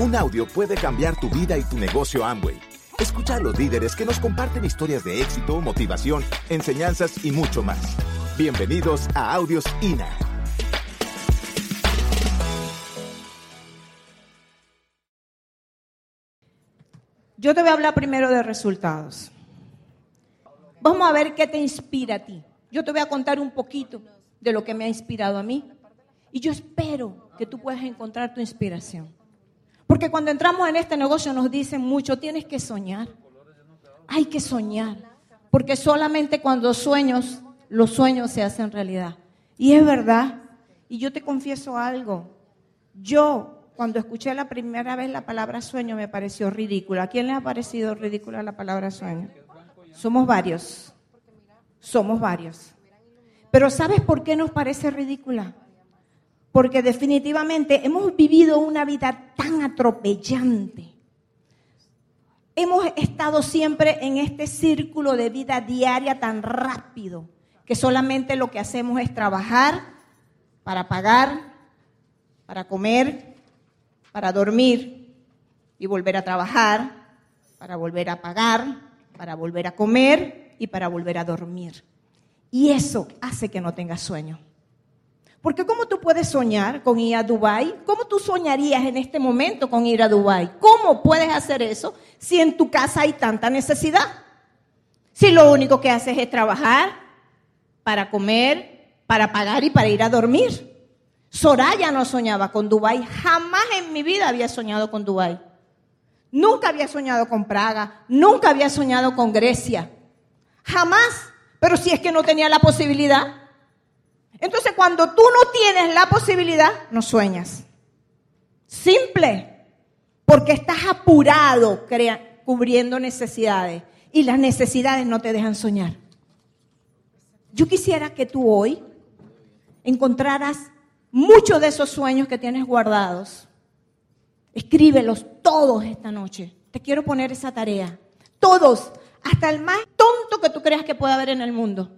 Un audio puede cambiar tu vida y tu negocio Amway. Escucha a los líderes que nos comparten historias de éxito, motivación, enseñanzas y mucho más. Bienvenidos a Audios INA. Yo te voy a hablar primero de resultados. Vamos a ver qué te inspira a ti. Yo te voy a contar un poquito de lo que me ha inspirado a mí. Y yo espero que tú puedas encontrar tu inspiración. Porque cuando entramos en este negocio nos dicen mucho, tienes que soñar. Hay que soñar. Porque solamente cuando sueños, los sueños se hacen realidad. Y es verdad. Y yo te confieso algo. Yo cuando escuché la primera vez la palabra sueño me pareció ridícula. ¿A quién le ha parecido ridícula la palabra sueño? Somos varios. Somos varios. Pero ¿sabes por qué nos parece ridícula? Porque definitivamente hemos vivido una vida tan atropellante. Hemos estado siempre en este círculo de vida diaria tan rápido que solamente lo que hacemos es trabajar para pagar, para comer, para dormir y volver a trabajar, para volver a pagar, para volver a comer y para volver a dormir. Y eso hace que no tengas sueño. Porque ¿cómo tú puedes soñar con ir a Dubái? ¿Cómo tú soñarías en este momento con ir a Dubái? ¿Cómo puedes hacer eso si en tu casa hay tanta necesidad? Si lo único que haces es trabajar para comer, para pagar y para ir a dormir. Soraya no soñaba con Dubái, jamás en mi vida había soñado con Dubái. Nunca había soñado con Praga, nunca había soñado con Grecia. Jamás. Pero si es que no tenía la posibilidad. Entonces cuando tú no tienes la posibilidad, no sueñas. Simple. Porque estás apurado cubriendo necesidades. Y las necesidades no te dejan soñar. Yo quisiera que tú hoy encontraras muchos de esos sueños que tienes guardados, escríbelos todos esta noche. Te quiero poner esa tarea. Todos, hasta el más tonto que tú creas que pueda haber en el mundo.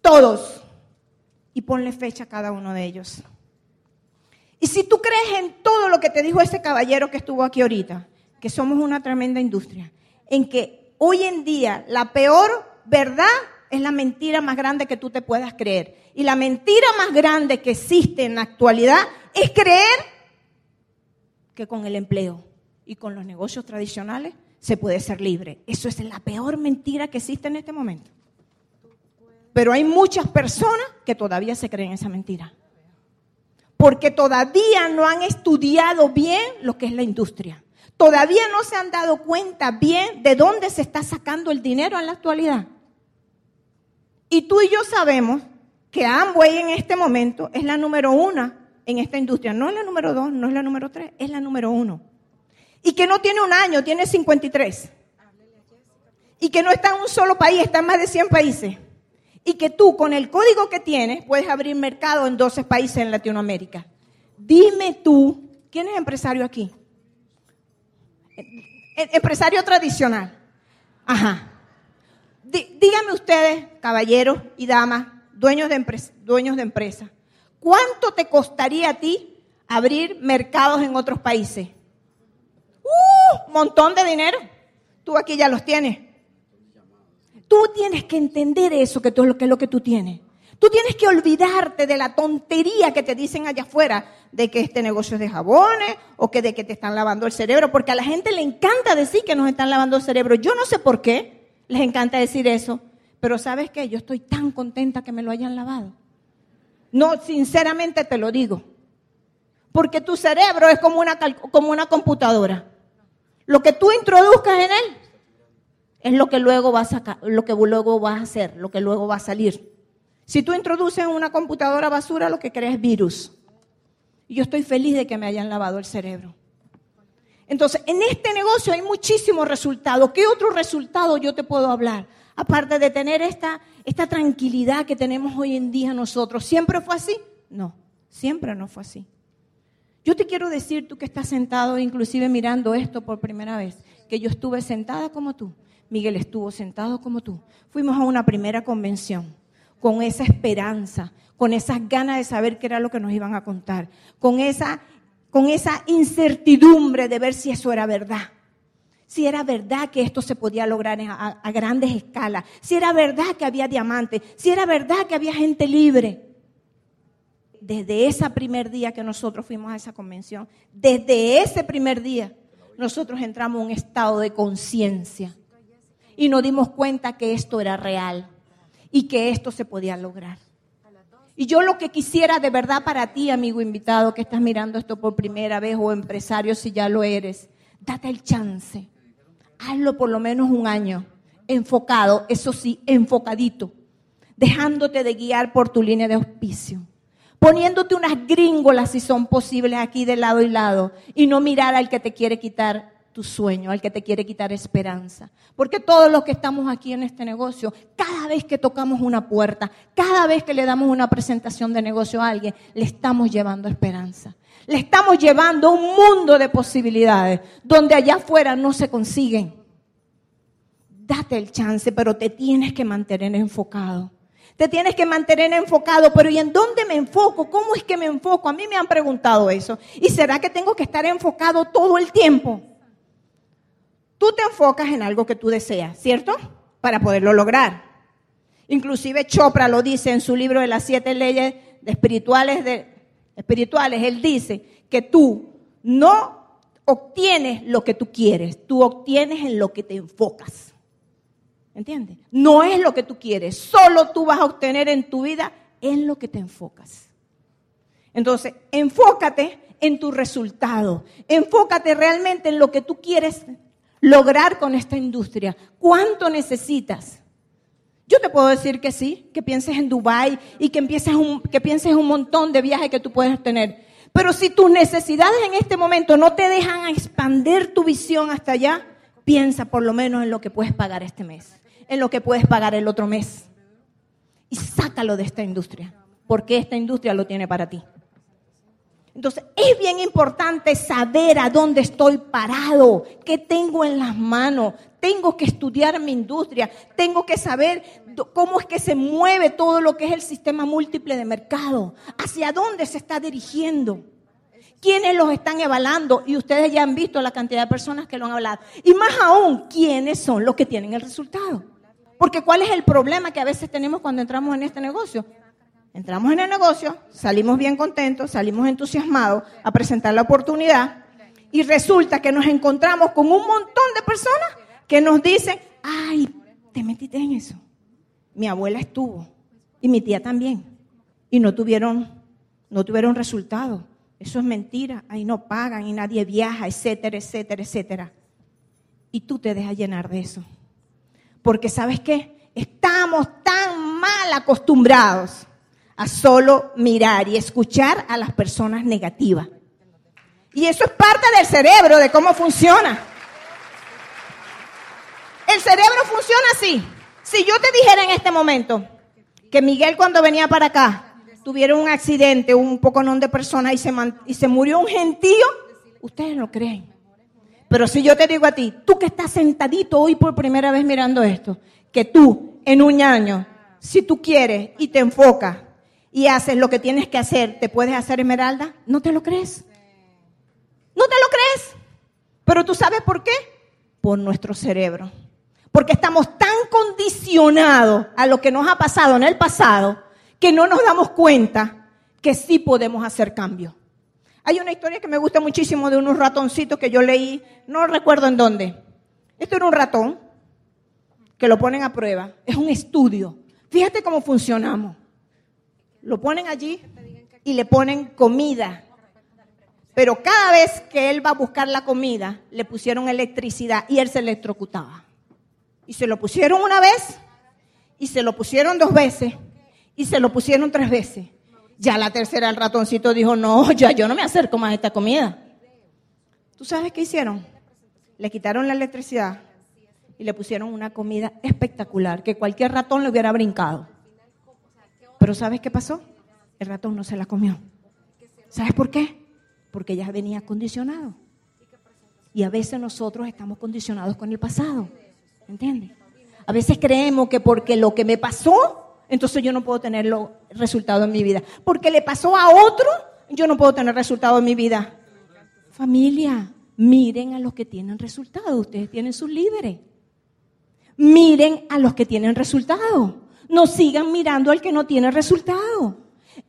Todos. Y ponle fecha a cada uno de ellos. Y si tú crees en todo lo que te dijo ese caballero que estuvo aquí ahorita, que somos una tremenda industria, en que hoy en día la peor verdad es la mentira más grande que tú te puedas creer. Y la mentira más grande que existe en la actualidad es creer que con el empleo y con los negocios tradicionales se puede ser libre. Eso es la peor mentira que existe en este momento. Pero hay muchas personas que todavía se creen esa mentira. Porque todavía no han estudiado bien lo que es la industria. Todavía no se han dado cuenta bien de dónde se está sacando el dinero en la actualidad. Y tú y yo sabemos que Amway en este momento es la número uno en esta industria. No es la número dos, no es la número tres, es la número uno. Y que no tiene un año, tiene 53. Y que no está en un solo país, está en más de 100 países. Y que tú, con el código que tienes, puedes abrir mercado en 12 países en Latinoamérica. Dime tú, ¿quién es empresario aquí? E-, empresario tradicional. Ajá díganme ustedes, caballeros y damas, dueños de, dueños de empresa, ¿cuánto te costaría a ti abrir mercados en otros países? ¡Uh! Montón de dinero. Tú aquí ya los tienes. Tú tienes que entender eso, que, tú, que es lo que tú tienes. Tú tienes que olvidarte de la tontería que te dicen allá afuera de que este negocio es de jabones o que de que te están lavando el cerebro, porque a la gente le encanta decir que nos están lavando el cerebro. Yo no sé por qué. Les encanta decir eso. Pero ¿sabes qué? Yo estoy tan contenta que me lo hayan lavado. No, sinceramente te lo digo. Porque tu cerebro es como una, como una computadora. Lo que tú introduzcas en él es lo que luego vas a lo que luego vas a hacer, lo que luego va a salir. Si tú introduces una computadora basura, lo que crees es virus. Y yo estoy feliz de que me hayan lavado el cerebro. Entonces, en este negocio hay muchísimos resultados. ¿Qué otro resultado yo te puedo hablar? Aparte de tener esta, esta tranquilidad que tenemos hoy en día nosotros. ¿Siempre fue así? No, siempre no fue así. Yo te quiero decir, tú que estás sentado, inclusive mirando esto por primera vez, que yo estuve sentada como tú. Miguel estuvo sentado como tú. Fuimos a una primera convención con esa esperanza, con esas ganas de saber qué era lo que nos iban a contar, con esa con esa incertidumbre de ver si eso era verdad. Si era verdad que esto se podía lograr a, a grandes escalas. Si era verdad que había diamantes. Si era verdad que había gente libre desde ese primer día que nosotros fuimos a esa convención, desde ese primer día, nosotros entramos en un estado de conciencia y nos dimos cuenta que esto era real y que esto se podía lograr. Y yo lo que quisiera de verdad para ti, amigo invitado, que estás mirando esto por primera vez o empresario si ya lo eres, date el chance. Hazlo por lo menos un año, enfocado, eso sí, enfocadito, dejándote de guiar por tu línea de auspicio, poniéndote unas gringolas si son posibles aquí de lado y lado y no mirar al que te quiere quitar tu sueño, al que te quiere quitar esperanza. Porque todos los que estamos aquí en este negocio, cada vez que tocamos una puerta, cada vez que le damos una presentación de negocio a alguien, le estamos llevando esperanza. Le estamos llevando un mundo de posibilidades donde allá afuera no se consiguen. Date el chance, pero te tienes que mantener enfocado. Te tienes que mantener enfocado, pero ¿y en dónde me enfoco? ¿Cómo es que me enfoco? A mí me han preguntado eso. ¿Y será que tengo que estar enfocado todo el tiempo? Tú te enfocas en algo que tú deseas, ¿cierto? Para poderlo lograr. Inclusive Chopra lo dice en su libro de las siete leyes espirituales, de, espirituales. Él dice que tú no obtienes lo que tú quieres, tú obtienes en lo que te enfocas. ¿Entiendes? No es lo que tú quieres, solo tú vas a obtener en tu vida en lo que te enfocas. Entonces, enfócate en tu resultado, enfócate realmente en lo que tú quieres lograr con esta industria? ¿Cuánto necesitas? Yo te puedo decir que sí, que pienses en Dubai y que, empieces un, que pienses un montón de viajes que tú puedes tener. Pero si tus necesidades en este momento no te dejan expandir tu visión hasta allá, piensa por lo menos en lo que puedes pagar este mes, en lo que puedes pagar el otro mes. Y sácalo de esta industria, porque esta industria lo tiene para ti. Entonces, es bien importante saber a dónde estoy parado, qué tengo en las manos. Tengo que estudiar mi industria, tengo que saber cómo es que se mueve todo lo que es el sistema múltiple de mercado, hacia dónde se está dirigiendo, quiénes los están evaluando. Y ustedes ya han visto la cantidad de personas que lo han hablado. Y más aún, quiénes son los que tienen el resultado. Porque ¿cuál es el problema que a veces tenemos cuando entramos en este negocio? Entramos en el negocio, salimos bien contentos, salimos entusiasmados a presentar la oportunidad y resulta que nos encontramos con un montón de personas que nos dicen, ay, te metiste en eso. Mi abuela estuvo y mi tía también y no tuvieron, no tuvieron resultado. Eso es mentira, ahí no pagan y nadie viaja, etcétera, etcétera, etcétera. Y tú te dejas llenar de eso. Porque sabes qué, estamos tan mal acostumbrados a solo mirar y escuchar a las personas negativas. Y eso es parte del cerebro, de cómo funciona. El cerebro funciona así. Si yo te dijera en este momento que Miguel cuando venía para acá tuviera un accidente, un poco non de personas y se, y se murió un gentío, ustedes no creen. Pero si yo te digo a ti, tú que estás sentadito hoy por primera vez mirando esto, que tú en un año, si tú quieres y te enfocas y haces lo que tienes que hacer, ¿te puedes hacer esmeralda? ¿No te lo crees? ¿No te lo crees? Pero tú sabes por qué? Por nuestro cerebro. Porque estamos tan condicionados a lo que nos ha pasado en el pasado que no nos damos cuenta que sí podemos hacer cambio. Hay una historia que me gusta muchísimo de unos ratoncitos que yo leí, no recuerdo en dónde. Esto era un ratón que lo ponen a prueba. Es un estudio. Fíjate cómo funcionamos. Lo ponen allí y le ponen comida. Pero cada vez que él va a buscar la comida, le pusieron electricidad y él se electrocutaba. Y se lo pusieron una vez, y se lo pusieron dos veces, y se lo pusieron tres veces. Ya la tercera el ratoncito dijo, no, ya yo no me acerco más a esta comida. ¿Tú sabes qué hicieron? Le quitaron la electricidad y le pusieron una comida espectacular que cualquier ratón le hubiera brincado. Pero ¿sabes qué pasó? El ratón no se la comió. ¿Sabes por qué? Porque ya venía condicionado. Y a veces nosotros estamos condicionados con el pasado. ¿Entiendes? A veces creemos que porque lo que me pasó, entonces yo no puedo tener resultado en mi vida. Porque le pasó a otro, yo no puedo tener resultado en mi vida. Familia, miren a los que tienen resultados. Ustedes tienen sus líderes. Miren a los que tienen resultados. No sigan mirando al que no tiene resultado.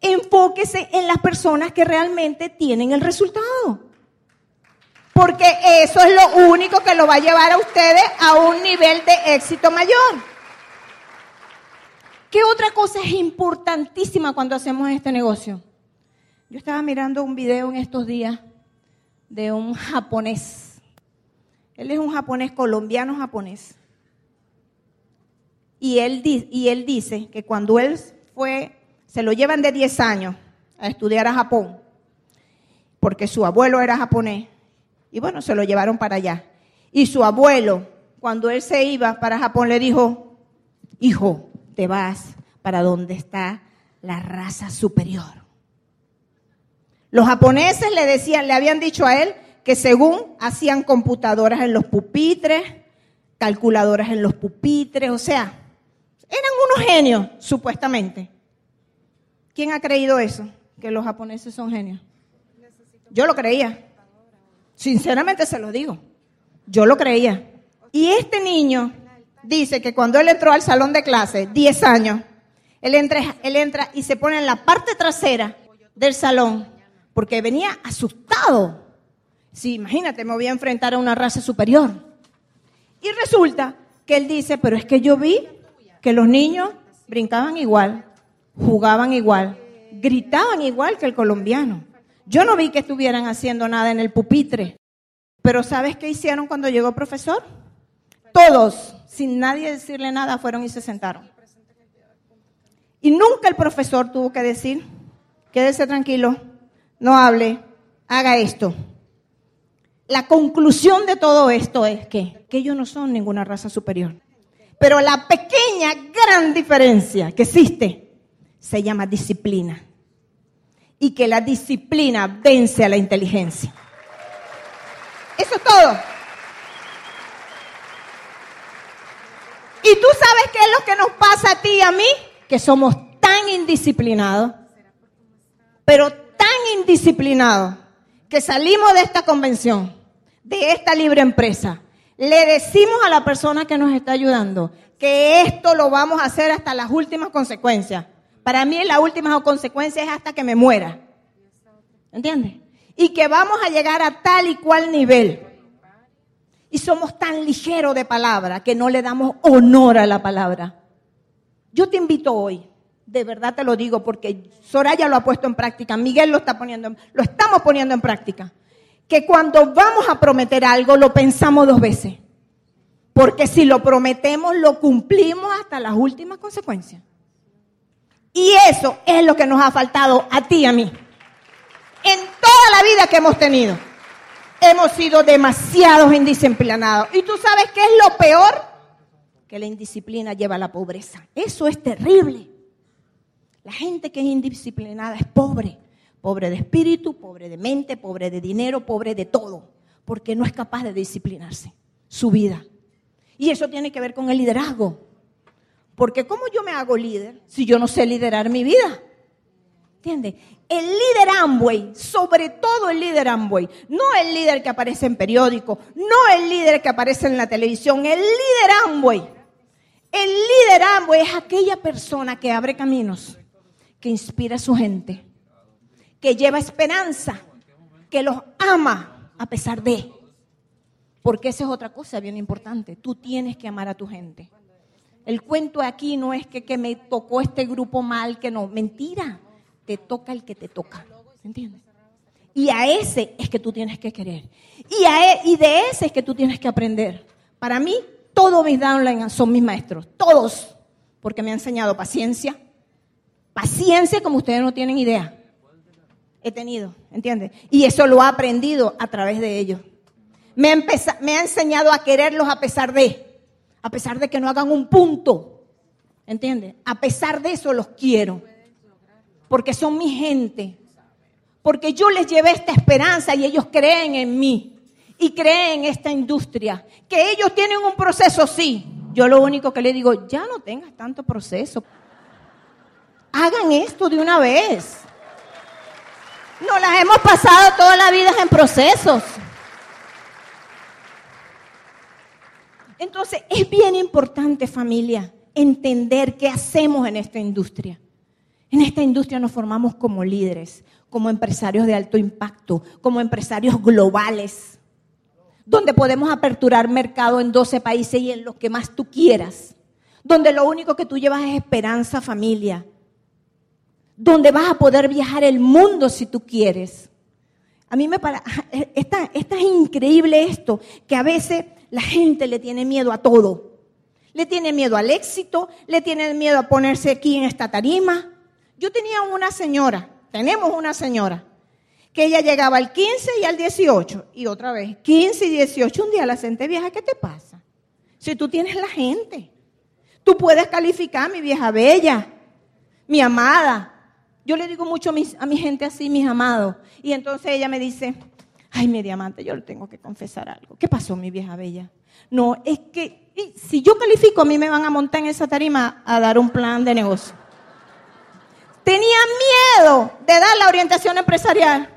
Enfóquese en las personas que realmente tienen el resultado. Porque eso es lo único que lo va a llevar a ustedes a un nivel de éxito mayor. ¿Qué otra cosa es importantísima cuando hacemos este negocio? Yo estaba mirando un video en estos días de un japonés. Él es un japonés, colombiano japonés. Y él, dice que cuando él fue, se lo llevan de 10 años a estudiar a Japón, porque su abuelo era japonés, y bueno, se lo llevaron para allá. Y su abuelo, cuando él se iba para Japón, le dijo, hijo, te vas para donde está la raza superior. Los japoneses le decían, le habían dicho a él que según hacían computadoras en los pupitres, calculadoras en los pupitres, o sea, eran unos genios, supuestamente. ¿Quién ha creído eso? Que los japoneses son genios. Yo lo creía. Sinceramente se lo digo. Yo lo creía. Y este niño dice que cuando él entró al salón de clase, 10 años, él entra, él entra y se pone en la parte trasera del salón porque venía asustado. Sí, imagínate, me voy a enfrentar a una raza superior. Y resulta que él dice, pero es que yo vi que los niños brincaban igual, jugaban igual, gritaban igual que el colombiano. Yo no vi que estuvieran haciendo nada en el pupitre. Pero ¿sabes qué hicieron cuando llegó el profesor? Todos, sin nadie decirle nada, fueron y se sentaron. Y nunca el profesor tuvo que decir, quédese tranquilo, no hable, haga esto. La conclusión de todo esto es que, que ellos no son ninguna raza superior. Pero la pequeña, gran diferencia que existe se llama disciplina. Y que la disciplina vence a la inteligencia. Eso es todo. Y tú sabes qué es lo que nos pasa a ti y a mí, que somos tan indisciplinados, pero tan indisciplinados, que salimos de esta convención, de esta libre empresa, le decimos a la persona que nos está ayudando que esto lo vamos a hacer hasta las últimas consecuencias. Para mí la última consecuencia es hasta que me muera. ¿Entiendes? Y que vamos a llegar a tal y cual nivel. Y somos tan ligeros de palabra que no le damos honor a la palabra. Yo te invito hoy, de verdad te lo digo, porque Soraya lo ha puesto en práctica, Miguel lo está poniendo, lo estamos poniendo en práctica que cuando vamos a prometer algo lo pensamos dos veces. Porque si lo prometemos, lo cumplimos hasta las últimas consecuencias. Y eso es lo que nos ha faltado a ti y a mí. En toda la vida que hemos tenido. Hemos sido demasiados indisciplinados. ¿Y tú sabes qué es lo peor? Que la indisciplina lleva a la pobreza. Eso es terrible. La gente que es indisciplinada es pobre. Pobre de espíritu, pobre de mente, pobre de dinero, pobre de todo, porque no es capaz de disciplinarse su vida. Y eso tiene que ver con el liderazgo. Porque ¿cómo yo me hago líder si yo no sé liderar mi vida? ¿Entiendes? El líder Amway, sobre todo el líder Amway, no el líder que aparece en periódico, no el líder que aparece en la televisión, el líder Amway. El líder Amway es aquella persona que abre caminos, que inspira a su gente, que lleva esperanza, que los ama a pesar de. Porque esa es otra cosa bien importante. Tú tienes que amar a tu gente. El cuento aquí no es que, que me tocó este grupo mal, que no. Mentira. Te toca el que te toca. ¿Entiendes? Y a ese es que tú tienes que querer. Y, a e, y de ese es que tú tienes que aprender. Para mí, todos mis downlines son mis maestros. Todos. Porque me han enseñado paciencia. Paciencia como ustedes no tienen idea he tenido, ¿entiendes? Y eso lo ha aprendido a través de ellos. Me ha, me ha enseñado a quererlos a pesar de, a pesar de que no hagan un punto, ¿entiendes? A pesar de eso los quiero, porque son mi gente, porque yo les llevé esta esperanza y ellos creen en mí y creen en esta industria, que ellos tienen un proceso, sí. Yo lo único que les digo, ya no tengas tanto proceso. Hagan esto de una vez. No las hemos pasado toda la vida en procesos. Entonces, es bien importante, familia, entender qué hacemos en esta industria. En esta industria nos formamos como líderes, como empresarios de alto impacto, como empresarios globales, donde podemos aperturar mercado en 12 países y en los que más tú quieras, donde lo único que tú llevas es esperanza, familia, donde vas a poder viajar el mundo si tú quieres. A mí me parece, está, está increíble esto, que a veces la gente le tiene miedo a todo. Le tiene miedo al éxito, le tiene miedo a ponerse aquí en esta tarima. Yo tenía una señora, tenemos una señora, que ella llegaba al 15 y al 18, y otra vez, 15 y 18, un día la senté vieja, ¿qué te pasa? Si tú tienes la gente, tú puedes calificar, mi vieja bella, mi amada. Yo le digo mucho a mi, gente así, mis amados, y entonces ella me dice, Ay, mi diamante, yo le tengo que confesar algo. ¿Qué pasó, mi vieja bella? No, es que si yo califico, a mí me van a montar en esa tarima a dar un plan de negocio. Tenía miedo de dar la orientación empresarial.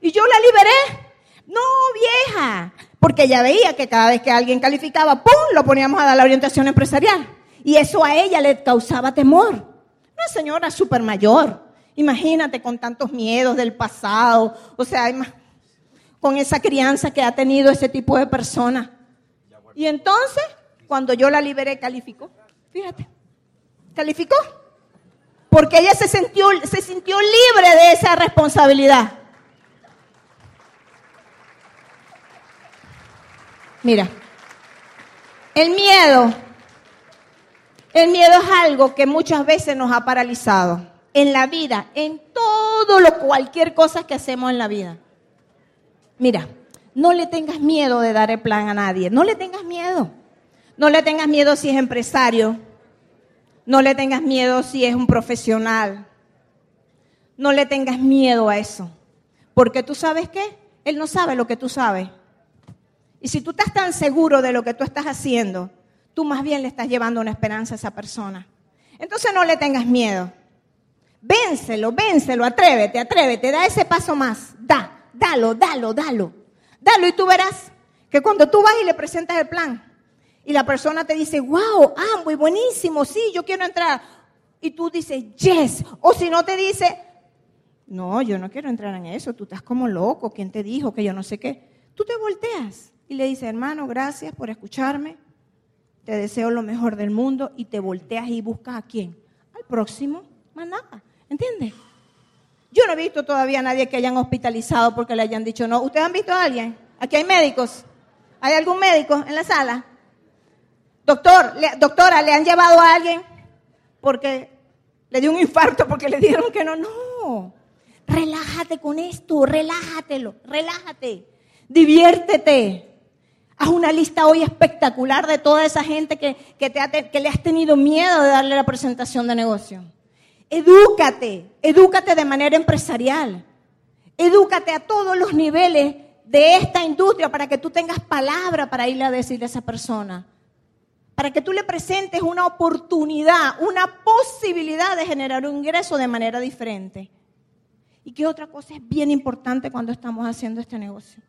Y yo la liberé. No, vieja. Porque ella veía que cada vez que alguien calificaba, ¡pum!, lo poníamos a dar la orientación empresarial. Y eso a ella le causaba temor. Una señora súper mayor. Imagínate con tantos miedos del pasado. O sea, con esa crianza que ha tenido ese tipo de persona. Y entonces, cuando yo la liberé, calificó. Fíjate, calificó. Porque ella se sintió, se sintió libre de esa responsabilidad. Mira, el miedo, el miedo es algo que muchas veces nos ha paralizado en la vida, en todo lo, cualquier cosa que hacemos en la vida. Mira, no le tengas miedo de dar el plan a nadie, no le tengas miedo. No le tengas miedo si es empresario, no le tengas miedo si es un profesional, no le tengas miedo a eso, porque tú sabes qué, él no sabe lo que tú sabes. Y si tú estás tan seguro de lo que tú estás haciendo, tú más bien le estás llevando una esperanza a esa persona. Entonces no le tengas miedo. Vénselo, vénselo, atrévete, atrévete, da ese paso más, da dalo, dalo, dalo. Dalo y tú verás que cuando tú vas y le presentas el plan y la persona te dice, wow, ah, muy buenísimo, sí, yo quiero entrar. Y tú dices, yes. O si no te dice, no, yo no quiero entrar en eso, tú estás como loco, ¿quién te dijo que yo no sé qué? Tú te volteas y le dices, hermano, gracias por escucharme, te deseo lo mejor del mundo y te volteas y buscas a quién? Al próximo, más nada, ¿entiendes? Yo no he visto todavía a nadie que hayan hospitalizado porque le hayan dicho no. ¿Ustedes han visto a alguien? Aquí hay médicos. ¿Hay algún médico en la sala? Doctor, doctora, ¿le han llevado a alguien porque le dio un infarto porque le dijeron que no? No. Relájate con esto, relájatelo, relájate, diviértete. Haz una lista hoy espectacular de toda esa gente que, que, te que le has tenido miedo de darle la presentación de negocio. Edúcate, edúcate de manera empresarial. Edúcate a todos los niveles de esta industria para que tú tengas palabra para irle a decirle a esa persona. Para que tú le presentes una oportunidad, una posibilidad de generar un ingreso de manera diferente. Y qué otra cosa es bien importante cuando estamos haciendo este negocio.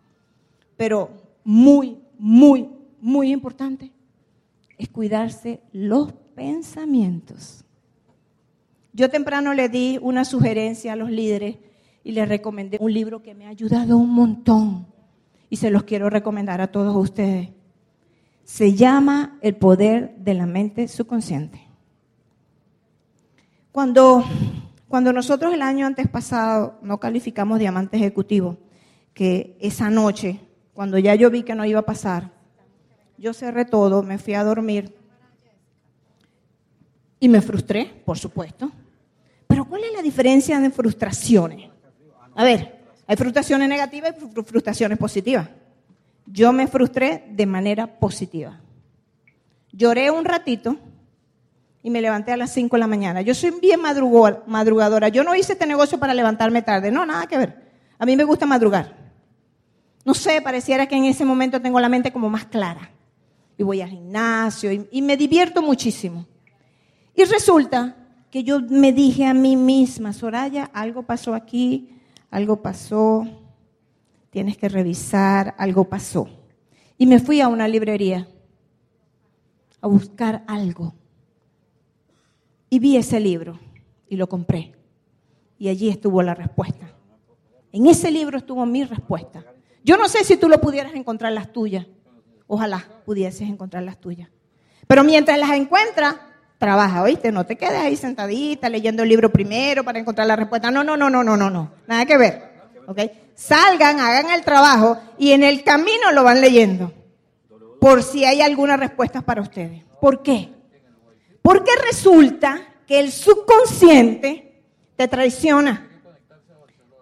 Pero muy, muy, muy importante es cuidarse los pensamientos. Yo temprano le di una sugerencia a los líderes y les recomendé un libro que me ha ayudado un montón y se los quiero recomendar a todos ustedes. Se llama El poder de la mente subconsciente. Cuando, cuando nosotros el año antes pasado no calificamos diamante ejecutivo, que esa noche, cuando ya yo vi que no iba a pasar, yo cerré todo, me fui a dormir y me frustré, por supuesto. ¿Cuál es la diferencia de frustraciones? A ver, hay frustraciones negativas y frustraciones positivas. Yo me frustré de manera positiva. Lloré un ratito y me levanté a las 5 de la mañana. Yo soy bien madrugadora. Yo no hice este negocio para levantarme tarde. No, nada que ver. A mí me gusta madrugar. No sé, pareciera que en ese momento tengo la mente como más clara. Y voy al gimnasio y, y me divierto muchísimo. Y resulta que yo me dije a mí misma, Soraya, algo pasó aquí, algo pasó, tienes que revisar, algo pasó. Y me fui a una librería a buscar algo. Y vi ese libro y lo compré. Y allí estuvo la respuesta. En ese libro estuvo mi respuesta. Yo no sé si tú lo pudieras encontrar las tuyas. Ojalá pudieses encontrar las tuyas. Pero mientras las encuentras, trabaja, ¿oíste? No te quedes ahí sentadita leyendo el libro primero para encontrar la respuesta. No, no, no, no, no, no, no. Nada que ver. ¿Ok? Salgan, hagan el trabajo y en el camino lo van leyendo. Por si hay alguna respuesta para ustedes. ¿Por qué? Porque resulta que el subconsciente te traiciona.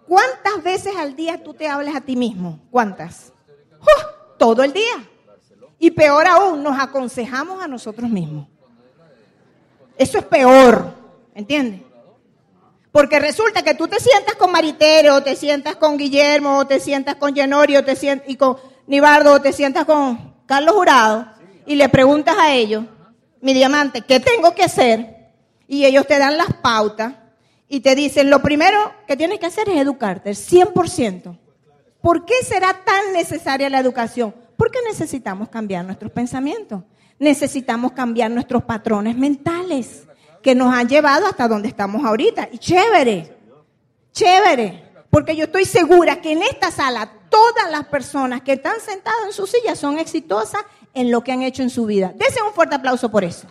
¿Cuántas veces al día tú te hablas a ti mismo? ¿Cuántas? Todo el día. Y peor aún, nos aconsejamos a nosotros mismos. Eso es peor, ¿entiendes? Porque resulta que tú te sientas con Maritero, o te sientas con Guillermo, o te sientas con Genorio, te sientas, y con Nibardo, o te sientas con Carlos Jurado, y le preguntas a ellos, mi diamante, ¿qué tengo que hacer? Y ellos te dan las pautas y te dicen, lo primero que tienes que hacer es educarte, 100%. ¿Por qué será tan necesaria la educación? Porque necesitamos cambiar nuestros pensamientos, necesitamos cambiar nuestros patrones mentales que nos han llevado hasta donde estamos ahorita. Y chévere, chévere, porque yo estoy segura que en esta sala todas las personas que están sentadas en su silla son exitosas en lo que han hecho en su vida. Dese un fuerte aplauso por eso.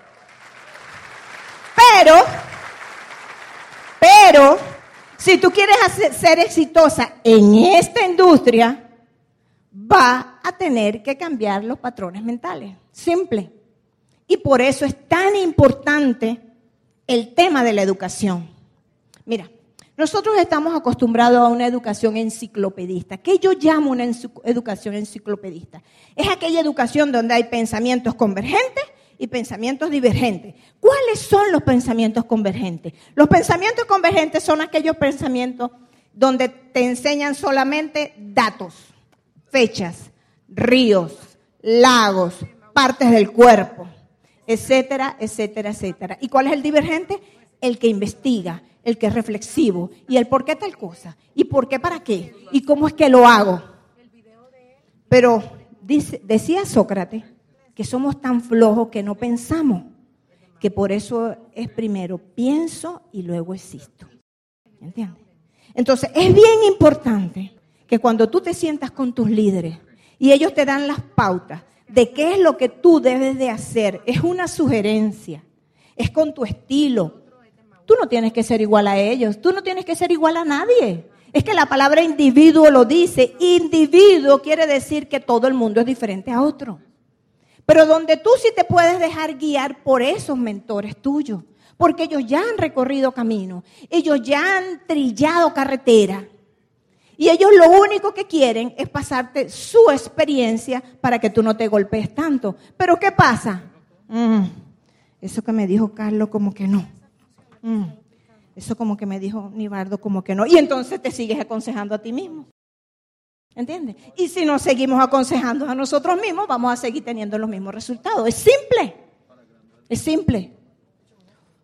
Pero pero si tú quieres ser exitosa en esta industria, va a tener que cambiar los patrones mentales. Simple. Y por eso es tan importante el tema de la educación. Mira, nosotros estamos acostumbrados a una educación enciclopedista. ¿Qué yo llamo una educación enciclopedista? Es aquella educación donde hay pensamientos convergentes y pensamientos divergentes. ¿Cuáles son los pensamientos convergentes? Los pensamientos convergentes son aquellos pensamientos donde te enseñan solamente datos, fechas, ríos, lagos, partes del cuerpo, etcétera, etcétera, etcétera. ¿Y cuál es el divergente? El que investiga, el que es reflexivo y el por qué tal cosa y por qué para qué y cómo es que lo hago. Pero dice, decía Sócrates que somos tan flojos que no pensamos, que por eso es primero pienso y luego existo. ¿Entiendes? Entonces, es bien importante que cuando tú te sientas con tus líderes y ellos te dan las pautas de qué es lo que tú debes de hacer, es una sugerencia, es con tu estilo. Tú no tienes que ser igual a ellos, tú no tienes que ser igual a nadie. Es que la palabra individuo lo dice. Individuo quiere decir que todo el mundo es diferente a otro. Pero donde tú sí te puedes dejar guiar por esos mentores tuyos, porque ellos ya han recorrido camino, ellos ya han trillado carretera. Y ellos lo único que quieren es pasarte su experiencia para que tú no te golpees tanto. Pero ¿qué pasa? Mm, eso que me dijo Carlos como que no. Mm, eso como que me dijo Nibardo como que no. Y entonces te sigues aconsejando a ti mismo. ¿Entiendes? Y si nos seguimos aconsejando a nosotros mismos, vamos a seguir teniendo los mismos resultados. Es simple. Es simple.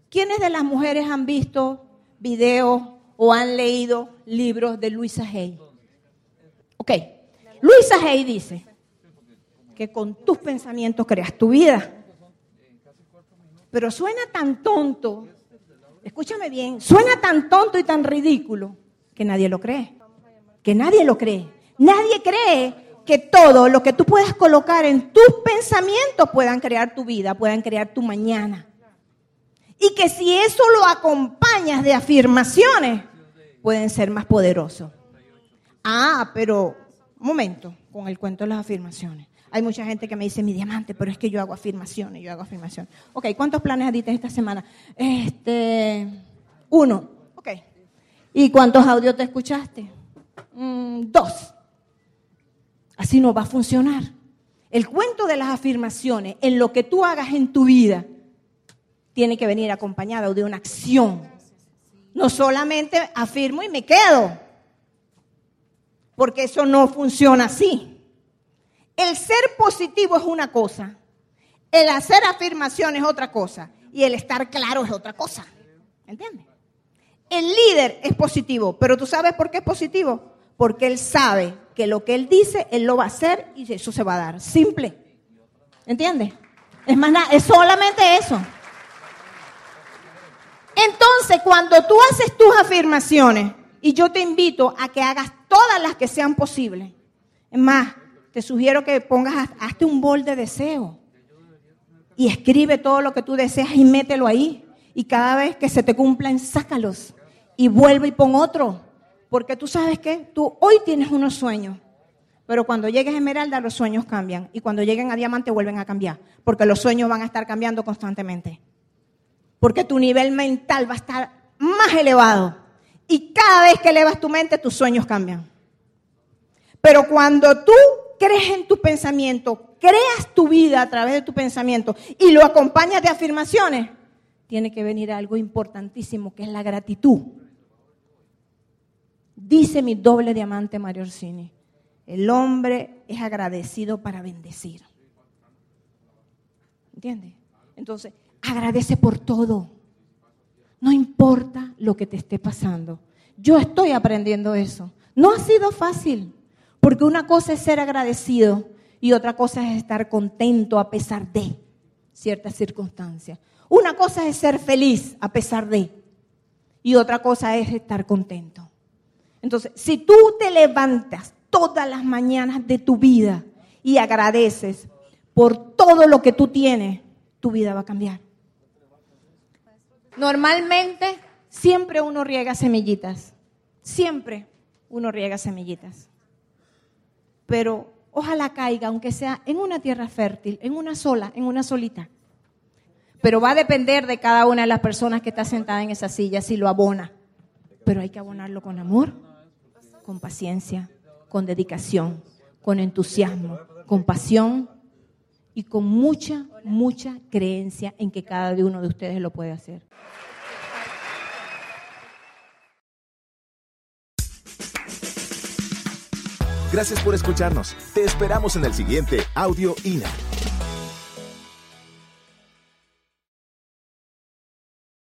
¿Quiénes de las mujeres han visto videos o han leído libros de Luisa Hay? Ok. Luisa Hay dice que con tus pensamientos creas tu vida. Pero suena tan tonto, escúchame bien, suena tan tonto y tan ridículo que nadie lo cree. Que nadie lo cree. Nadie cree que todo lo que tú puedas colocar en tus pensamientos puedan crear tu vida, puedan crear tu mañana. Y que si eso lo acompañas de afirmaciones, pueden ser más poderosos. Ah, pero, un momento, con el cuento de las afirmaciones. Hay mucha gente que me dice, mi diamante, pero es que yo hago afirmaciones, yo hago afirmaciones. Ok, ¿cuántos planes diste esta semana? Este, uno. Ok. ¿Y cuántos audios te escuchaste? Mm, dos. Así no va a funcionar. El cuento de las afirmaciones en lo que tú hagas en tu vida tiene que venir acompañado de una acción. No solamente afirmo y me quedo, porque eso no funciona así. El ser positivo es una cosa, el hacer afirmaciones es otra cosa y el estar claro es otra cosa. ¿Entiendes? El líder es positivo, pero tú sabes por qué es positivo. Porque él sabe que lo que él dice, él lo va a hacer y eso se va a dar. Simple. ¿Entiendes? Es más nada, es solamente eso. Entonces, cuando tú haces tus afirmaciones, y yo te invito a que hagas todas las que sean posibles, es más, te sugiero que pongas, hazte un bol de deseo y escribe todo lo que tú deseas y mételo ahí. Y cada vez que se te cumplan, sácalos y vuelve y pon otro. Porque tú sabes que tú hoy tienes unos sueños, pero cuando llegues a Esmeralda los sueños cambian y cuando lleguen a Diamante vuelven a cambiar, porque los sueños van a estar cambiando constantemente. Porque tu nivel mental va a estar más elevado y cada vez que elevas tu mente tus sueños cambian. Pero cuando tú crees en tu pensamiento, creas tu vida a través de tu pensamiento y lo acompañas de afirmaciones, tiene que venir algo importantísimo que es la gratitud. Dice mi doble diamante Mario Orsini, el hombre es agradecido para bendecir. ¿Entiendes? Entonces, agradece por todo. No importa lo que te esté pasando. Yo estoy aprendiendo eso. No ha sido fácil. Porque una cosa es ser agradecido y otra cosa es estar contento a pesar de ciertas circunstancias. Una cosa es ser feliz a pesar de y otra cosa es estar contento. Entonces, si tú te levantas todas las mañanas de tu vida y agradeces por todo lo que tú tienes, tu vida va a cambiar. Normalmente, siempre uno riega semillitas. Siempre uno riega semillitas pero ojalá caiga, aunque sea en una tierra fértil, en una sola, en una solita. Pero va a depender de cada una de las personas que está sentada en esa silla si lo abona. Pero hay que abonarlo con amor, con paciencia, con dedicación, con entusiasmo, con pasión y con mucha, mucha creencia en que cada uno de ustedes lo puede hacer. Gracias por escucharnos. Te esperamos en el siguiente Audio INA.